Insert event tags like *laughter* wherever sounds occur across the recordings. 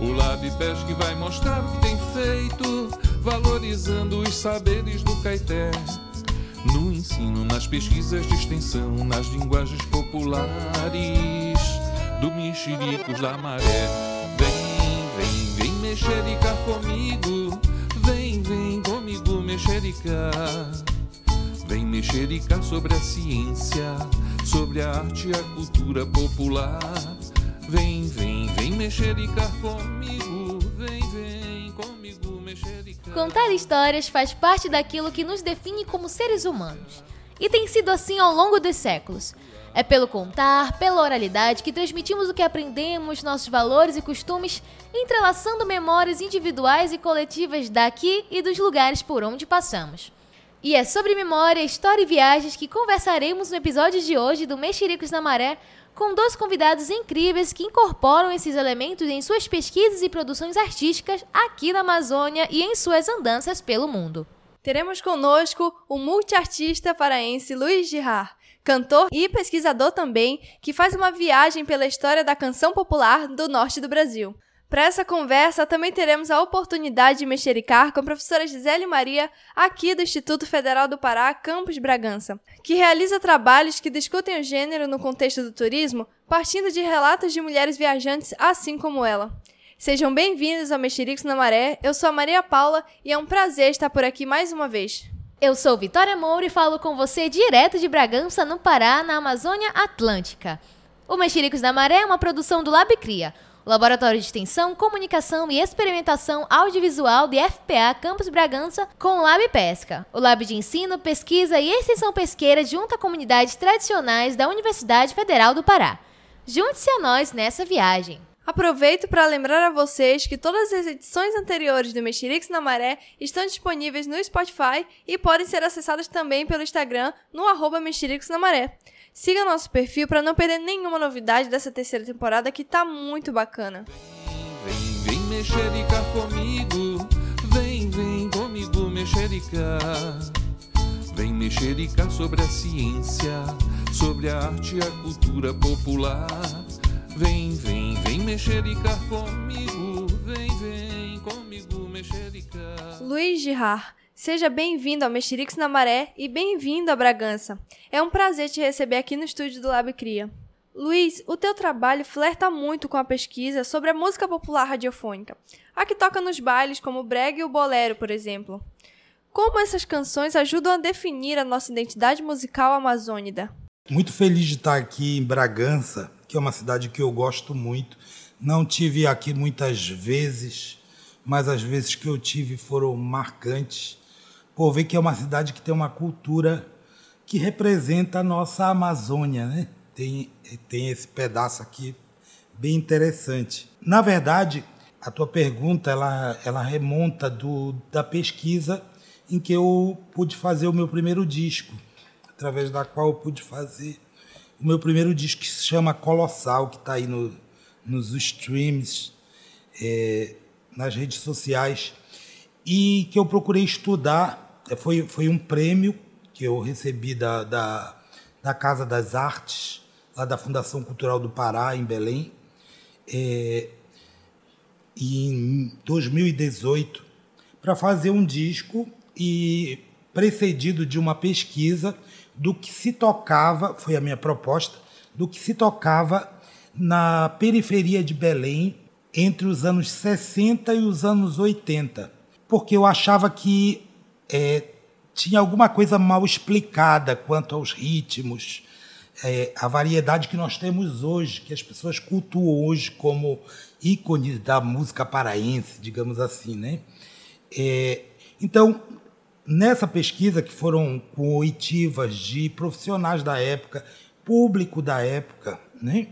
O LabPesc vai mostrar o que tem feito, valorizando os saberes do Caeté. No ensino, nas pesquisas de extensão, nas linguagens populares do Mexericos da Maré. Vem, vem, vem mexericar comigo, vem, vem comigo mexericar. Vem mexericar sobre a ciência, sobre a arte e a cultura popular. Vem, vem, vem mexericar comigo. Vem, vem comigo mexericar. Contar histórias faz parte daquilo que nos define como seres humanos. E tem sido assim ao longo dos séculos. É pelo contar, pela oralidade que transmitimos o que aprendemos, nossos valores e costumes, entrelaçando memórias individuais e coletivas daqui e dos lugares por onde passamos. E é sobre memória, história e viagens que conversaremos no episódio de hoje do Mexericos na Maré, com dois convidados incríveis que incorporam esses elementos em suas pesquisas e produções artísticas aqui na Amazônia e em suas andanças pelo mundo. Teremos conosco o multiartista paraense Luiz Girard, cantor e pesquisador também, que faz uma viagem pela história da canção popular do norte do Brasil. Para essa conversa, também teremos a oportunidade de mexericar com a professora Gisele Maria, aqui do Instituto Federal do Pará, Campus Bragança, que realiza trabalhos que discutem o gênero no contexto do turismo, partindo de relatos de mulheres viajantes assim como ela. Sejam bem-vindos ao Mexericos na Maré, eu sou a Maria Paula e é um prazer estar por aqui mais uma vez. Eu sou Vitória Moura e falo com você direto de Bragança, no Pará, na Amazônia Atlântica. O Mexericos da Maré é uma produção do Lab Cria, Laboratório de Extensão, Comunicação e Experimentação Audiovisual de FPA Campus Bragança com o Lab Pesca. O Lab de Ensino, Pesquisa e Extensão Pesqueira junta comunidades tradicionais da Universidade Federal do Pará. Junte-se a nós nessa viagem. Aproveito para lembrar a vocês que todas as edições anteriores do Mexerix na Maré estão disponíveis no Spotify e podem ser acessadas também pelo Instagram no arroba na Maré. Siga nosso perfil para não perder nenhuma novidade dessa terceira temporada que tá muito bacana. Vem, vem mexericar comigo. Vem, vem comigo mexericar. Vem mexericar sobre a ciência, sobre a arte e a cultura popular. Vem, vem, vem mexericar comigo. Vem, vem comigo mexericar. Luiz Girard, Seja bem-vindo ao Mexerix na Maré e bem-vindo a Bragança. É um prazer te receber aqui no estúdio do Lab Cria. Luiz, o teu trabalho flerta muito com a pesquisa sobre a música popular radiofônica, a que toca nos bailes como o brega e o bolero, por exemplo. Como essas canções ajudam a definir a nossa identidade musical amazônida? Muito feliz de estar aqui em Bragança, que é uma cidade que eu gosto muito. Não tive aqui muitas vezes, mas as vezes que eu tive foram marcantes por ver que é uma cidade que tem uma cultura que representa a nossa Amazônia, né? Tem, tem esse pedaço aqui bem interessante. Na verdade, a tua pergunta ela, ela remonta do, da pesquisa em que eu pude fazer o meu primeiro disco, através da qual eu pude fazer o meu primeiro disco que se chama Colossal, que está aí no, nos streams, é, nas redes sociais, e que eu procurei estudar foi, foi um prêmio que eu recebi da, da, da Casa das Artes, lá da Fundação Cultural do Pará, em Belém, é, em 2018, para fazer um disco e precedido de uma pesquisa do que se tocava, foi a minha proposta, do que se tocava na periferia de Belém entre os anos 60 e os anos 80, porque eu achava que é, tinha alguma coisa mal explicada quanto aos ritmos, é, a variedade que nós temos hoje, que as pessoas cultuam hoje como ícone da música paraense, digamos assim, né? É, então, nessa pesquisa que foram com oitivas de profissionais da época, público da época, né?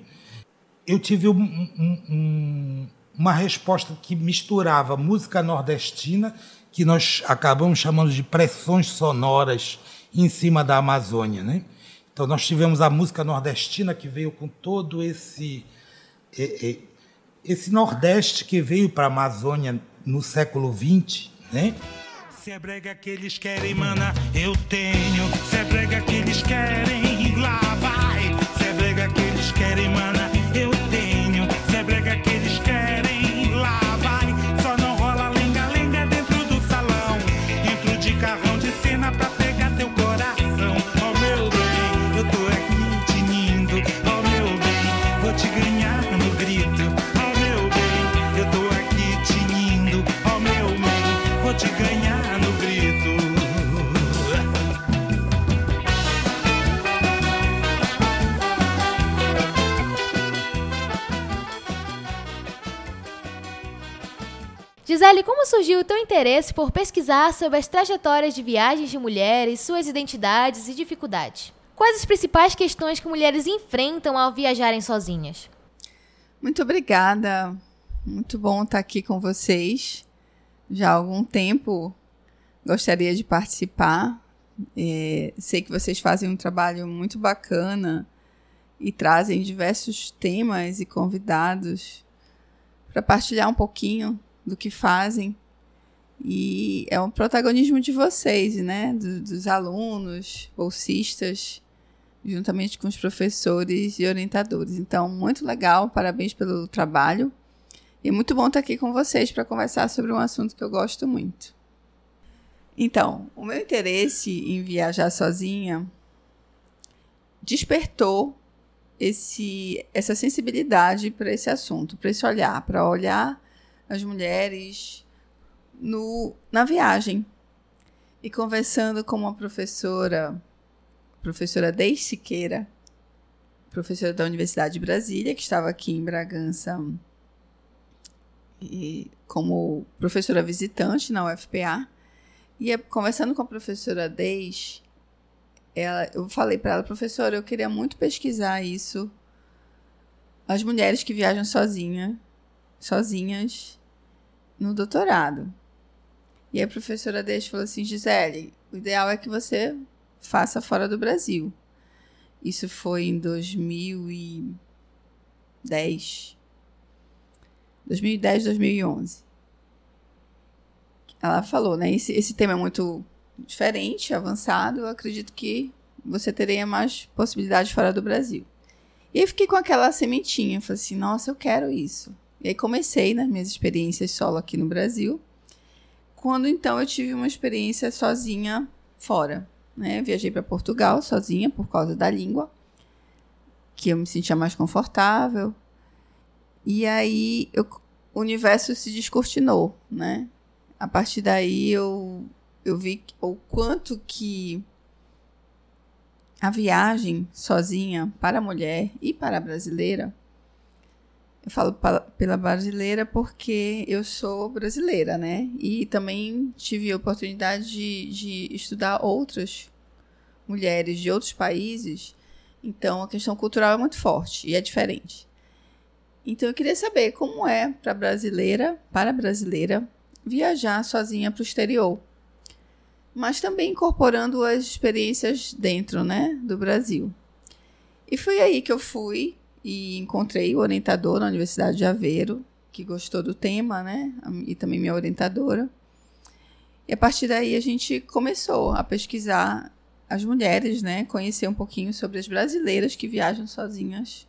Eu tive um, um, um, uma resposta que misturava música nordestina que nós acabamos chamando de pressões sonoras em cima da Amazônia, né? Então nós tivemos a música nordestina que veio com todo esse esse Nordeste que veio para a Amazônia no século XX, né? Se é brega que eles querem, mana, eu tenho. Se é brega que eles querem, lá vai. Se é brega que eles querem, mana, Gisele, como surgiu o teu interesse por pesquisar sobre as trajetórias de viagens de mulheres, suas identidades e dificuldades? Quais as principais questões que mulheres enfrentam ao viajarem sozinhas? Muito obrigada. Muito bom estar aqui com vocês. Já há algum tempo gostaria de participar. É, sei que vocês fazem um trabalho muito bacana e trazem diversos temas e convidados para partilhar um pouquinho do que fazem. E é um protagonismo de vocês, né? Do, dos alunos, bolsistas, juntamente com os professores e orientadores. Então, muito legal, parabéns pelo trabalho. E é muito bom estar aqui com vocês para conversar sobre um assunto que eu gosto muito. Então, o meu interesse em viajar sozinha despertou esse, essa sensibilidade para esse assunto, para esse olhar, para olhar as mulheres no, na viagem. E conversando com uma professora, professora Deis Siqueira, professora da Universidade de Brasília, que estava aqui em Bragança e, como professora visitante na UFPA. E conversando com a professora Deis, ela, eu falei para ela, professora, eu queria muito pesquisar isso. As mulheres que viajam sozinha, sozinhas no doutorado. E a professora Deixa falou assim: Gisele, o ideal é que você faça fora do Brasil. Isso foi em 2010. 2010, 2011. Ela falou, né? Esse, esse tema é muito diferente, avançado. Eu acredito que você teria mais possibilidades fora do Brasil. E aí fiquei com aquela sementinha. Falei assim: nossa, eu quero isso. E aí comecei nas minhas experiências solo aqui no Brasil. Quando então eu tive uma experiência sozinha fora. Né? Viajei para Portugal sozinha por causa da língua, que eu me sentia mais confortável. E aí eu, o universo se descortinou, né? A partir daí eu, eu vi o quanto que a viagem sozinha para a mulher e para a brasileira eu falo pela brasileira porque eu sou brasileira, né? E também tive a oportunidade de, de estudar outras mulheres de outros países. Então a questão cultural é muito forte e é diferente. Então eu queria saber como é para brasileira, para brasileira, viajar sozinha para o exterior. Mas também incorporando as experiências dentro, né, do Brasil. E foi aí que eu fui e encontrei o orientador na Universidade de Aveiro, que gostou do tema, né? E também minha orientadora. E a partir daí a gente começou a pesquisar as mulheres, né? Conhecer um pouquinho sobre as brasileiras que viajam sozinhas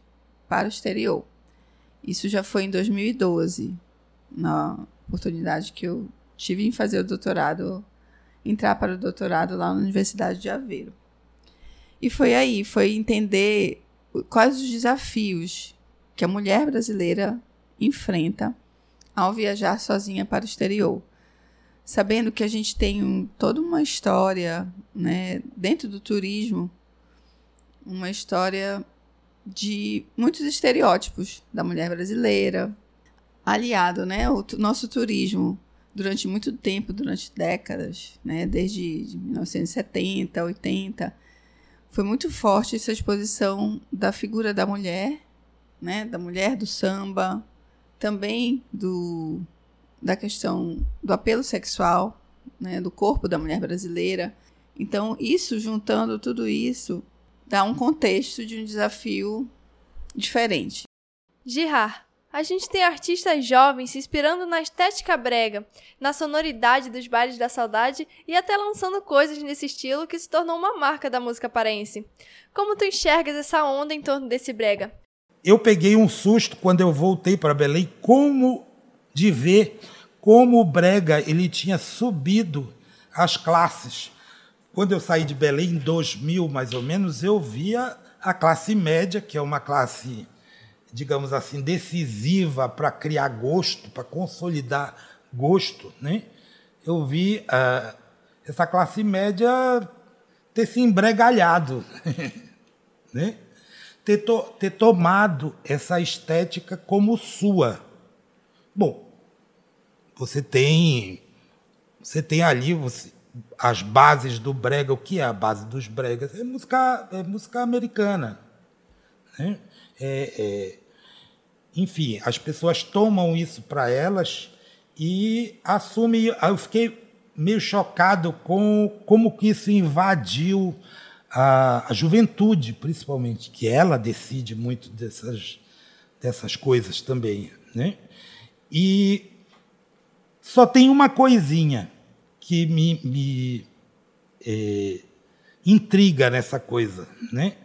para o exterior. Isso já foi em 2012, na oportunidade que eu tive em fazer o doutorado, entrar para o doutorado lá na Universidade de Aveiro. E foi aí, foi entender quais os desafios que a mulher brasileira enfrenta ao viajar sozinha para o exterior. Sabendo que a gente tem um, toda uma história né, dentro do turismo, uma história de muitos estereótipos da mulher brasileira, aliado, né, o nosso turismo durante muito tempo, durante décadas, né, desde 1970, 80, foi muito forte essa exposição da figura da mulher, né, da mulher do samba, também do da questão do apelo sexual, né, do corpo da mulher brasileira. Então, isso juntando tudo isso dá um contexto de um desafio diferente. Girard, a gente tem artistas jovens se inspirando na estética brega, na sonoridade dos bailes da saudade e até lançando coisas nesse estilo que se tornou uma marca da música paraense. Como tu enxergas essa onda em torno desse brega? Eu peguei um susto quando eu voltei para Belém, como de ver como o brega ele tinha subido as classes. Quando eu saí de Belém em 2000, mais ou menos, eu via a classe média, que é uma classe digamos assim, decisiva para criar gosto, para consolidar gosto, né? eu vi uh, essa classe média ter se embregalhado, *laughs* né? ter, to ter tomado essa estética como sua. Bom, você tem você tem ali você, as bases do brega. O que é a base dos bregas? É música, é música americana. Né? É, é, enfim, as pessoas tomam isso para elas e assumem. Eu fiquei meio chocado com como que isso invadiu a, a juventude, principalmente, que ela decide muito dessas, dessas coisas também. Né? E só tem uma coisinha que me, me é, intriga nessa coisa, né?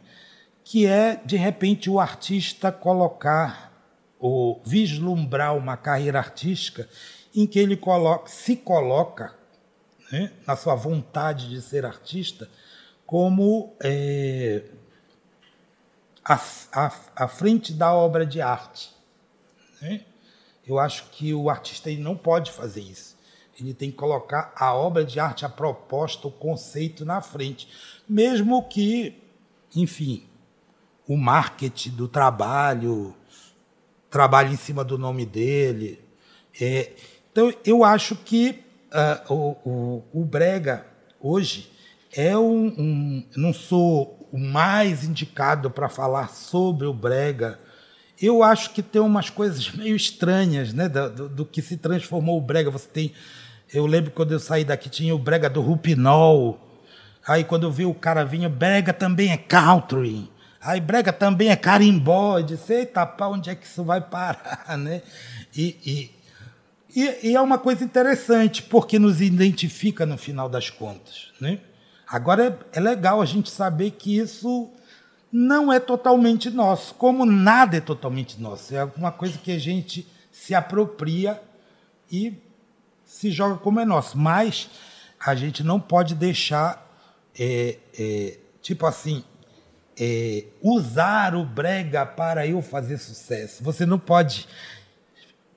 Que é, de repente, o artista colocar ou vislumbrar uma carreira artística em que ele coloca, se coloca né, na sua vontade de ser artista como é, a, a, a, frente da obra de arte. Né? Eu acho que o artista ele não pode fazer isso ele tem que colocar a obra de arte, a proposta, o conceito na frente. Mesmo que, enfim, o marketing do trabalho trabalhe em cima do nome dele. É, então, eu acho que uh, o, o, o, Brega, hoje, é um, um. Não sou o mais indicado para falar sobre o Brega. Eu acho que tem umas coisas *laughs* meio estranhas né, do, do, do que se transformou o Brega. Você tem eu lembro quando eu saí daqui, tinha o brega do Rupinol. Aí quando eu vi o cara vinha, brega também é country. Aí brega também é carimbó. Eu disse, eita, pá, onde é que isso vai parar, *laughs* né? E, e, e, e, é uma coisa interessante, porque nos identifica no final das contas, né? Agora é, é legal a gente saber que isso não é totalmente nosso, como nada é totalmente nosso. É uma coisa que a gente se apropria e se joga como é nosso. Mas a gente não pode deixar, é, é, tipo assim, é, usar o brega para eu fazer sucesso. Você não pode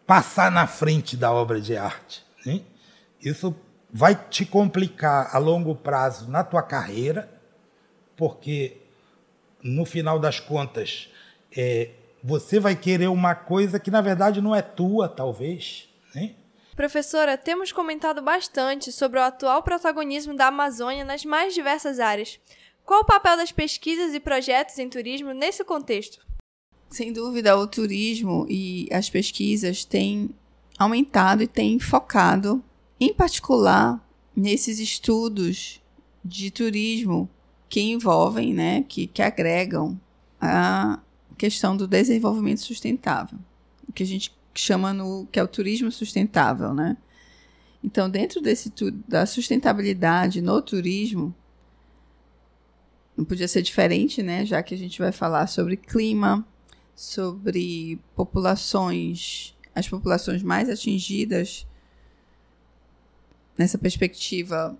passar na frente da obra de arte. Né? Isso vai te complicar a longo prazo na tua carreira, porque no final das contas é, você vai querer uma coisa que na verdade não é tua, talvez. Né? Professora, temos comentado bastante sobre o atual protagonismo da Amazônia nas mais diversas áreas. Qual o papel das pesquisas e projetos em turismo nesse contexto? Sem dúvida, o turismo e as pesquisas têm aumentado e têm focado, em particular, nesses estudos de turismo que envolvem, né, que, que agregam a questão do desenvolvimento sustentável, que a gente chama no que é o turismo sustentável, né? Então, dentro desse da sustentabilidade no turismo, não podia ser diferente, né? Já que a gente vai falar sobre clima, sobre populações, as populações mais atingidas nessa perspectiva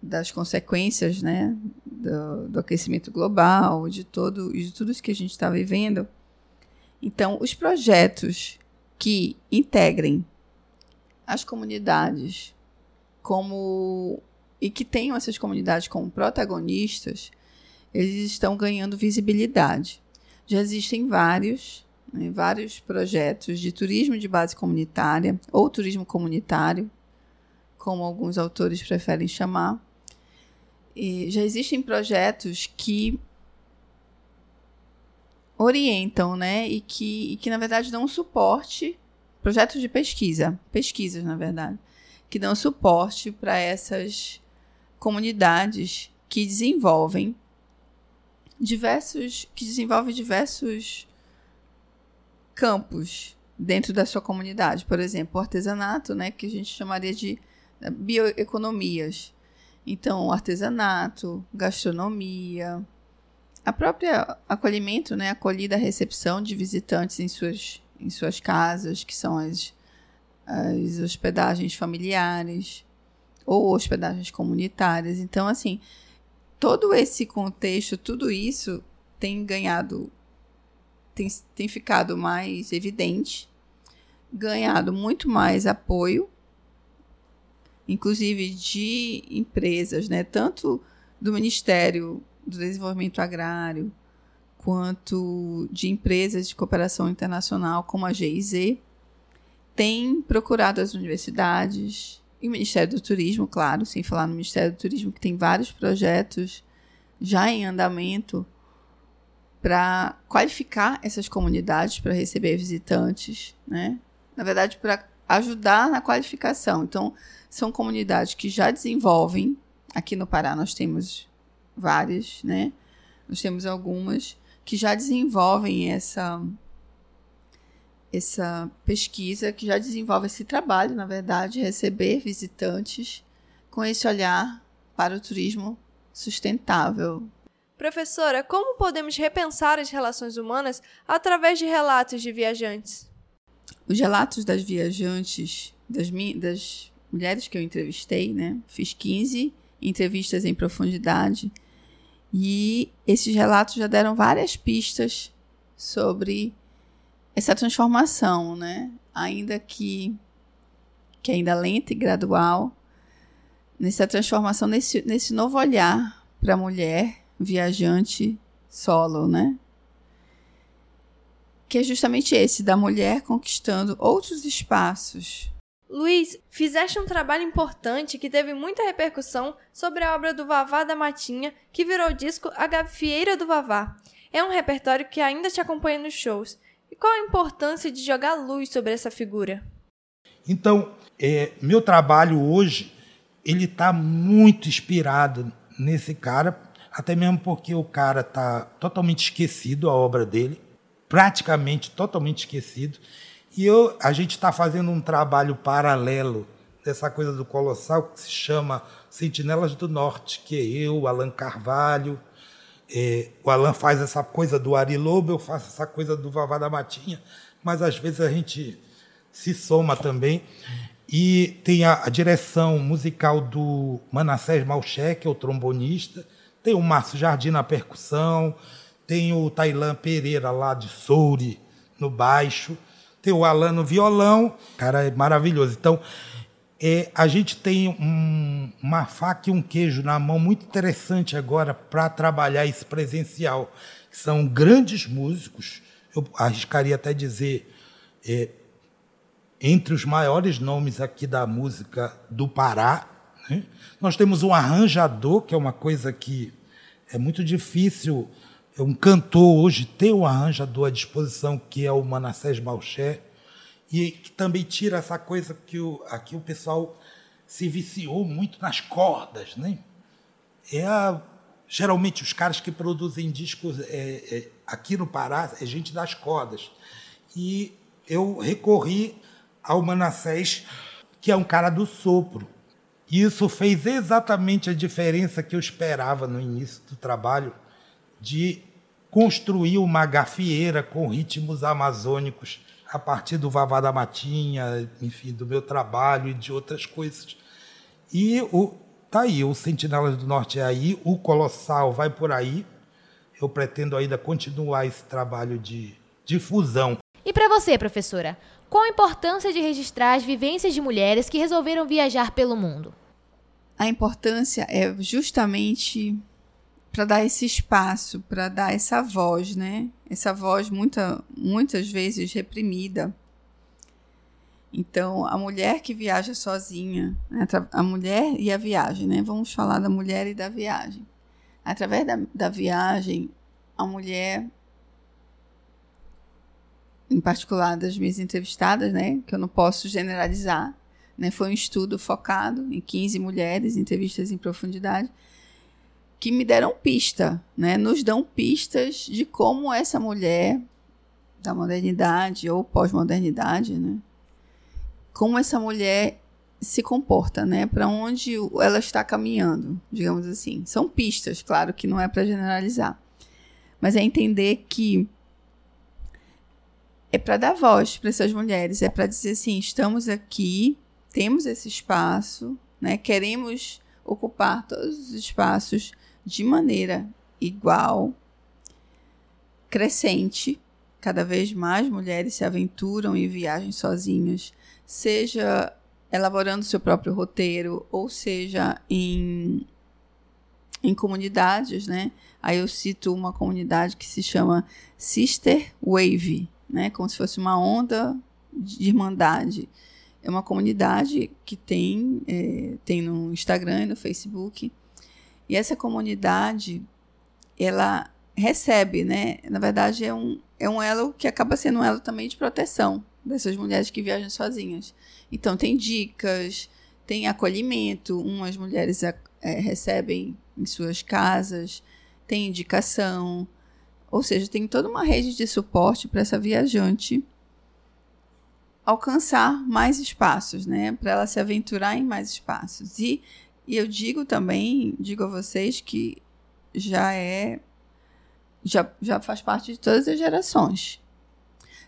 das consequências, né, do, do aquecimento global, de todo, de tudo isso que a gente está vivendo. Então, os projetos que integrem as comunidades como e que tenham essas comunidades como protagonistas, eles estão ganhando visibilidade. Já existem vários, né, vários projetos de turismo de base comunitária ou turismo comunitário, como alguns autores preferem chamar. E já existem projetos que orientam, né? E que, e que, na verdade, dão suporte, projetos de pesquisa, pesquisas, na verdade, que dão suporte para essas comunidades que desenvolvem diversos, que desenvolvem diversos campos dentro da sua comunidade. Por exemplo, o artesanato, né? Que a gente chamaria de eh, bioeconomias. Então, artesanato, gastronomia, a própria acolhimento, né, acolhida, recepção de visitantes em suas, em suas casas, que são as, as hospedagens familiares ou hospedagens comunitárias. Então, assim, todo esse contexto, tudo isso tem ganhado, tem, tem ficado mais evidente, ganhado muito mais apoio, inclusive de empresas, né, tanto do Ministério do desenvolvimento agrário, quanto de empresas de cooperação internacional, como a GIZ, tem procurado as universidades e o Ministério do Turismo, claro, sem falar no Ministério do Turismo, que tem vários projetos já em andamento para qualificar essas comunidades para receber visitantes, né? Na verdade, para ajudar na qualificação. Então, são comunidades que já desenvolvem. Aqui no Pará nós temos várias, né? Nós temos algumas que já desenvolvem essa essa pesquisa, que já desenvolve esse trabalho, na verdade, receber visitantes com esse olhar para o turismo sustentável. Professora, como podemos repensar as relações humanas através de relatos de viajantes? Os relatos das viajantes, das, das mulheres que eu entrevistei, né? Fiz 15 entrevistas em profundidade e esses relatos já deram várias pistas sobre essa transformação, né? Ainda que que ainda lenta e gradual, nessa transformação, nesse, nesse novo olhar para a mulher viajante solo, né? Que é justamente esse, da mulher conquistando outros espaços Luiz, fizeste um trabalho importante que teve muita repercussão sobre a obra do Vavá da Matinha, que virou disco A Gafieira do Vavá. É um repertório que ainda te acompanha nos shows. Qual a importância de jogar luz sobre essa figura? Então, é, meu trabalho hoje, ele está muito inspirado nesse cara, até mesmo porque o cara está totalmente esquecido, a obra dele, praticamente totalmente esquecido. E eu, a gente está fazendo um trabalho paralelo dessa coisa do Colossal que se chama Sentinelas do Norte, que é eu, Alan Carvalho. É, o Alan faz essa coisa do Ari Lobo, eu faço essa coisa do Vavá da Matinha, mas às vezes a gente se soma também. E tem a, a direção musical do Manassés Malché, que é o trombonista, tem o Márcio Jardim na percussão, tem o Tailan Pereira lá de Souri no baixo tem o Alan no violão, cara, é maravilhoso. Então, é, a gente tem um, uma faca e um queijo na mão muito interessante agora para trabalhar esse presencial. São grandes músicos, eu arriscaria até dizer, é, entre os maiores nomes aqui da música do Pará. Né? Nós temos um arranjador, que é uma coisa que é muito difícil um cantor hoje tem um arranjador à disposição, que é o Manassés Malché, e que também tira essa coisa que o, aqui o pessoal se viciou muito nas cordas. Né? É a, geralmente os caras que produzem discos é, é, aqui no Pará é gente das cordas. E eu recorri ao Manassés, que é um cara do sopro. E isso fez exatamente a diferença que eu esperava no início do trabalho de construir uma gafieira com ritmos amazônicos a partir do Vavá da Matinha, enfim, do meu trabalho e de outras coisas. E o tá aí, o Sentinelas do Norte é aí, o Colossal vai por aí. Eu pretendo ainda continuar esse trabalho de difusão. E para você, professora, qual a importância de registrar as vivências de mulheres que resolveram viajar pelo mundo? A importância é justamente para dar esse espaço, para dar essa voz, né? Essa voz muita, muitas vezes reprimida. Então, a mulher que viaja sozinha, a mulher e a viagem, né? Vamos falar da mulher e da viagem. Através da, da viagem, a mulher, em particular das minhas entrevistadas, né? Que eu não posso generalizar, né? Foi um estudo focado em 15 mulheres, entrevistas em profundidade que me deram pista, né? Nos dão pistas de como essa mulher da modernidade ou pós-modernidade, né? Como essa mulher se comporta, né? Para onde ela está caminhando, digamos assim. São pistas, claro que não é para generalizar, mas é entender que é para dar voz para essas mulheres, é para dizer assim, estamos aqui, temos esse espaço, né? Queremos ocupar todos os espaços de maneira igual, crescente. Cada vez mais mulheres se aventuram em viagens sozinhas, seja elaborando seu próprio roteiro, ou seja em, em comunidades, né? Aí eu cito uma comunidade que se chama Sister Wave, né? Como se fosse uma onda de irmandade. É uma comunidade que tem, é, tem no Instagram e no Facebook. E essa comunidade, ela recebe, né? Na verdade, é um, é um elo que acaba sendo um elo também de proteção dessas mulheres que viajam sozinhas. Então, tem dicas, tem acolhimento. Umas mulheres é, recebem em suas casas, tem indicação. Ou seja, tem toda uma rede de suporte para essa viajante alcançar mais espaços, né? Para ela se aventurar em mais espaços. E, e eu digo também, digo a vocês que já é já, já faz parte de todas as gerações.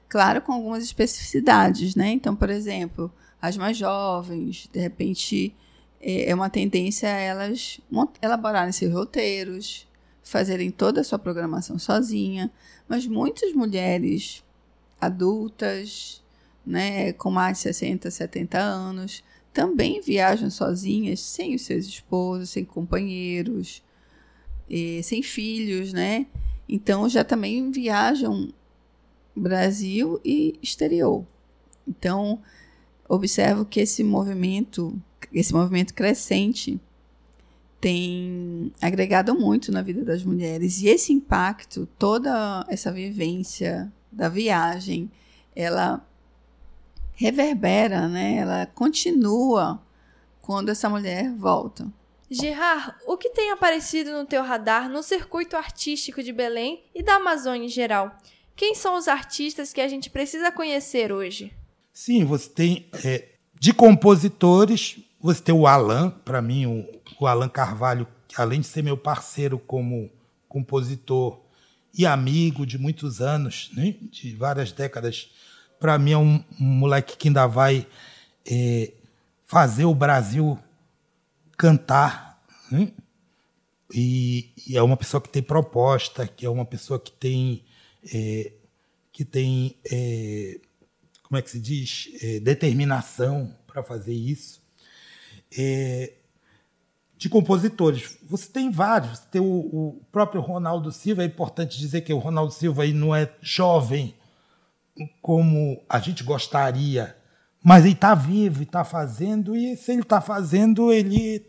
Claro, com algumas especificidades, né? Então, por exemplo, as mais jovens, de repente, é, é uma tendência elas elaborarem seus roteiros, fazerem toda a sua programação sozinha, mas muitas mulheres adultas, né, com mais de 60, 70 anos, também viajam sozinhas, sem os seus esposos, sem companheiros, sem filhos, né? Então já também viajam Brasil e exterior. Então observo que esse movimento, esse movimento crescente tem agregado muito na vida das mulheres e esse impacto, toda essa vivência da viagem, ela reverbera, né? Ela continua quando essa mulher volta. Gerard, o que tem aparecido no teu radar no circuito artístico de Belém e da Amazônia em geral? Quem são os artistas que a gente precisa conhecer hoje? Sim, você tem é, de compositores, você tem o Alan, para mim, o, o Alan Carvalho, que além de ser meu parceiro como compositor e amigo de muitos anos, né, de várias décadas, para mim é um, um, moleque que ainda vai é, fazer o Brasil cantar. Né? E, e, é uma pessoa que tem proposta, que é uma pessoa que tem. É, que tem. É, como é que se diz? É, determinação para fazer isso. É, de compositores. Você tem vários. Você tem o, o, próprio Ronaldo Silva. É importante dizer que o Ronaldo Silva aí não é jovem como a gente gostaria, mas ele está vivo e está fazendo. E se ele está fazendo, ele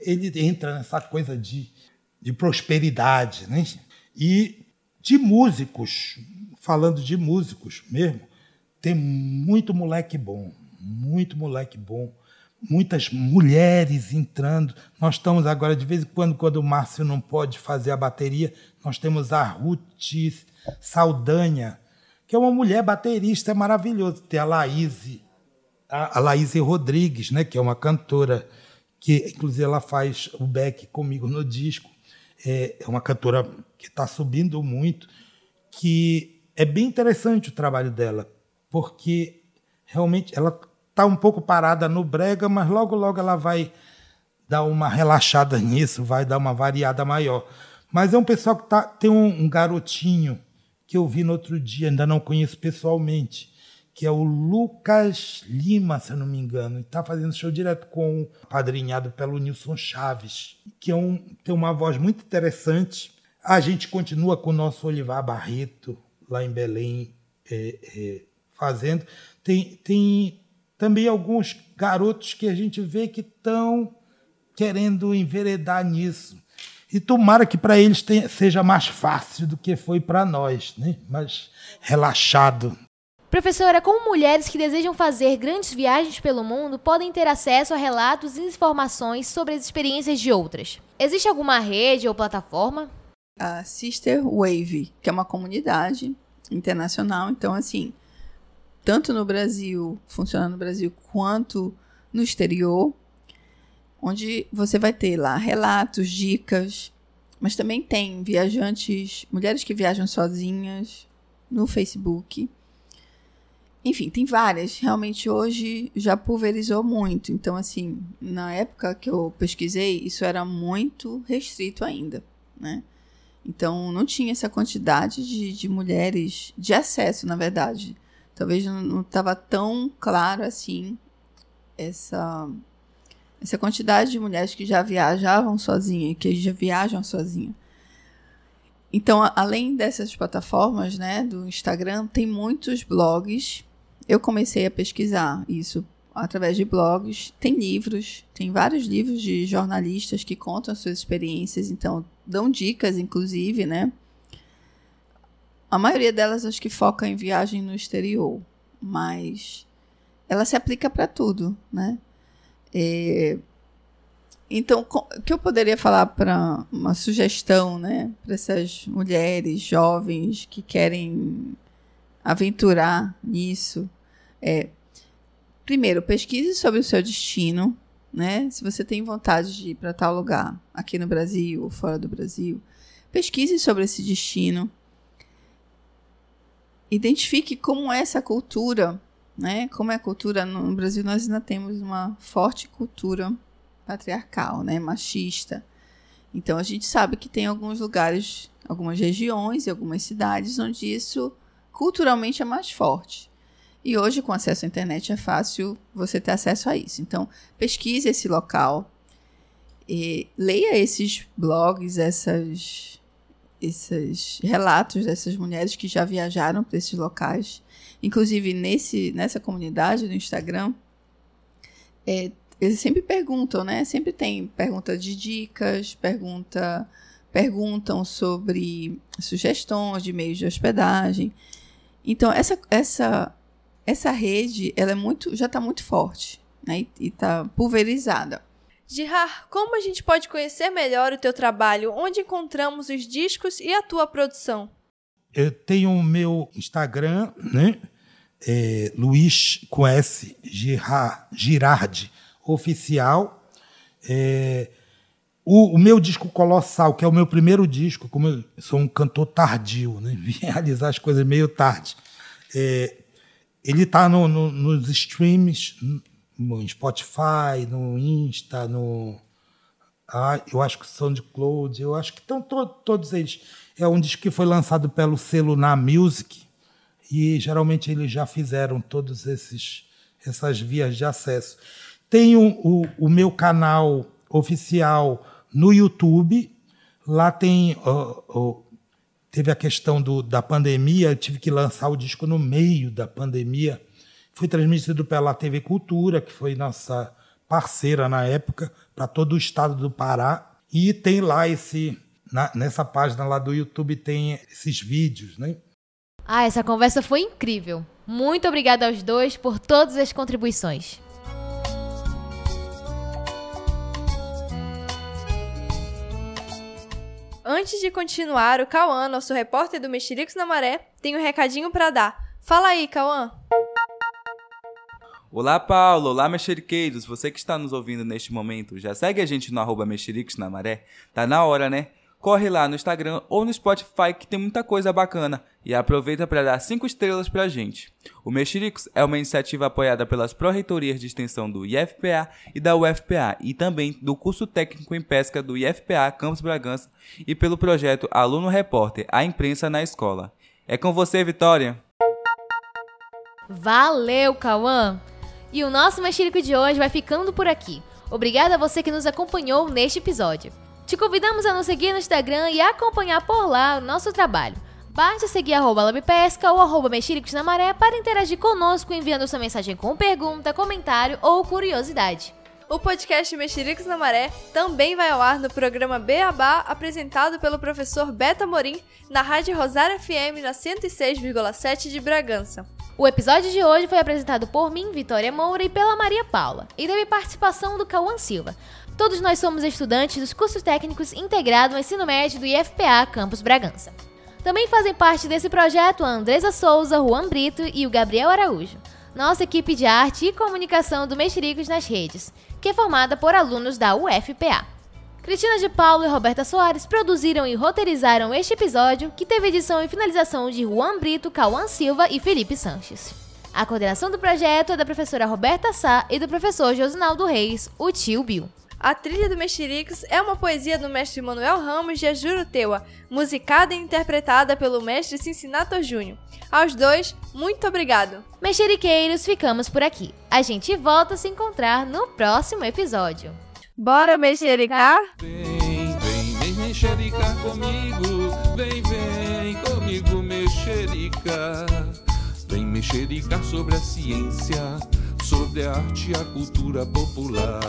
ele entra nessa coisa de, de prosperidade, né? E de músicos, falando de músicos mesmo, tem muito moleque bom, muito moleque bom, muitas mulheres entrando. Nós estamos agora, de vez em quando, quando o Márcio não pode fazer a bateria, nós temos a Ruth Saldanha, que é uma mulher baterista, é maravilhoso. Tem a Laís, a, a Laís Rodrigues, né, que é uma cantora que inclusive ela faz o back comigo no disco. É, é uma cantora que está subindo muito, que é bem interessante o trabalho dela, porque realmente ela está um pouco parada no brega, mas logo logo ela vai dar uma relaxada *laughs* nisso, vai dar uma variada maior. Mas é um pessoal que tá, tem um, um garotinho que eu vi no outro dia, ainda não conheço pessoalmente, que é o Lucas Lima, se eu não me engano, e está fazendo show direto com o padrinhado pelo Nilson Chaves, que é um, tem uma voz muito interessante. A gente continua com o nosso Olivar Barreto, lá em Belém, é, é, fazendo. Tem, tem também alguns garotos que a gente vê que estão querendo enveredar nisso. E tomara que para eles tenha, seja mais fácil do que foi para nós, né? mais relaxado. Professora, como mulheres que desejam fazer grandes viagens pelo mundo podem ter acesso a relatos e informações sobre as experiências de outras? Existe alguma rede ou plataforma? A Sister Wave, que é uma comunidade internacional, então assim, tanto no Brasil, funciona no Brasil, quanto no exterior, onde você vai ter lá relatos, dicas, mas também tem viajantes, mulheres que viajam sozinhas no Facebook enfim, tem várias. Realmente hoje já pulverizou muito. Então, assim, na época que eu pesquisei, isso era muito restrito ainda, né? Então, não tinha essa quantidade de, de mulheres de acesso, na verdade. Talvez não estava tão claro assim essa, essa quantidade de mulheres que já viajavam sozinha, que já viajam sozinha. Então, além dessas plataformas, né, do Instagram, tem muitos blogs eu comecei a pesquisar isso através de blogs. Tem livros, tem vários livros de jornalistas que contam suas experiências, então dão dicas, inclusive, né? A maioria delas acho que foca em viagem no exterior, mas ela se aplica para tudo, né? É, então, o que eu poderia falar para uma sugestão, né, para essas mulheres jovens que querem aventurar nisso? É, primeiro, pesquise sobre o seu destino, né? Se você tem vontade de ir para tal lugar, aqui no Brasil ou fora do Brasil, pesquise sobre esse destino. Identifique como é essa cultura, né? Como é a cultura no Brasil, nós ainda temos uma forte cultura patriarcal, né, machista. Então a gente sabe que tem alguns lugares, algumas regiões e algumas cidades onde isso culturalmente é mais forte. E hoje, com acesso à internet, é fácil você ter acesso a isso. Então, pesquise esse local, leia esses blogs, essas, esses relatos dessas mulheres que já viajaram para esses locais. Inclusive, nesse, nessa comunidade do Instagram, é, eles sempre perguntam, né? Sempre tem pergunta de dicas, pergunta, perguntam sobre sugestões de meios de hospedagem. Então, essa, essa, essa rede ela é muito, já está muito forte né? e está pulverizada. Girard, como a gente pode conhecer melhor o teu trabalho? Onde encontramos os discos e a tua produção? Eu tenho o meu Instagram, né? É, Luiz com S, Girard, Girardi oficial. É, o, o, meu disco Colossal, que é o meu primeiro disco, como eu sou um cantor tardio, né? *laughs* vim realizar as coisas meio tarde. É, ele está no, no, nos streams, no Spotify, no Insta, no. Ah, eu acho que SoundCloud, eu acho que estão to, todos eles. É um disco que foi lançado pelo selo Na Music e geralmente eles já fizeram todos esses essas vias de acesso. Tenho o, o meu canal oficial no YouTube. Lá tem. Teve a questão do, da pandemia, eu tive que lançar o disco no meio da pandemia. Foi transmitido pela TV Cultura, que foi nossa parceira na época, para todo o estado do Pará. E tem lá esse. Na, nessa página lá do YouTube tem esses vídeos, né? Ah, essa conversa foi incrível. Muito obrigada aos dois por todas as contribuições. Antes de continuar, o Cauã, nosso repórter do Mexericos na Maré, tem um recadinho para dar. Fala aí, Cauã. Olá, Paulo. Olá, mexeriqueiros. Você que está nos ouvindo neste momento, já segue a gente no arroba mexericos na maré? Tá na hora, né? Corre lá no Instagram ou no Spotify que tem muita coisa bacana e aproveita para dar 5 estrelas pra gente. O Mexericos é uma iniciativa apoiada pelas Pró-Reitorias de Extensão do IFPA e da UFPA e também do curso técnico em pesca do IFPA Campus Bragança e pelo projeto Aluno Repórter, a imprensa na escola. É com você, Vitória! Valeu, Cauã! E o nosso Mexerico de hoje vai ficando por aqui. Obrigada a você que nos acompanhou neste episódio. Te convidamos a nos seguir no Instagram e acompanhar por lá o nosso trabalho. Basta seguir arroba Labpesca ou arroba Mexericos na Maré para interagir conosco enviando sua mensagem com pergunta, comentário ou curiosidade. O podcast Mexericos na Maré também vai ao ar no programa Beabá, apresentado pelo professor Beto Amorim, na Rádio Rosário FM na 106,7 de Bragança. O episódio de hoje foi apresentado por mim, Vitória Moura, e pela Maria Paula, e teve participação do Cauã Silva. Todos nós somos estudantes dos cursos técnicos integrados no ensino médio do IFPA Campus Bragança. Também fazem parte desse projeto a Andresa Souza, Juan Brito e o Gabriel Araújo, nossa equipe de arte e comunicação do Mexericos nas Redes, que é formada por alunos da UFPA. Cristina de Paulo e Roberta Soares produziram e roteirizaram este episódio, que teve edição e finalização de Juan Brito, Cauã Silva e Felipe Sanches. A coordenação do projeto é da professora Roberta Sá e do professor Josinaldo Reis, o tio Bill. A trilha do Mexericos é uma poesia do mestre Manuel Ramos de Ajuruteua, musicada e interpretada pelo mestre Cincinato Júnior. Aos dois, muito obrigado! Mexeriqueiros, ficamos por aqui. A gente volta a se encontrar no próximo episódio. Bora mexericar? Vem, vem, vem mexericar comigo. Vem, vem comigo mexericar. Vem mexericar sobre a ciência, sobre a arte e a cultura popular.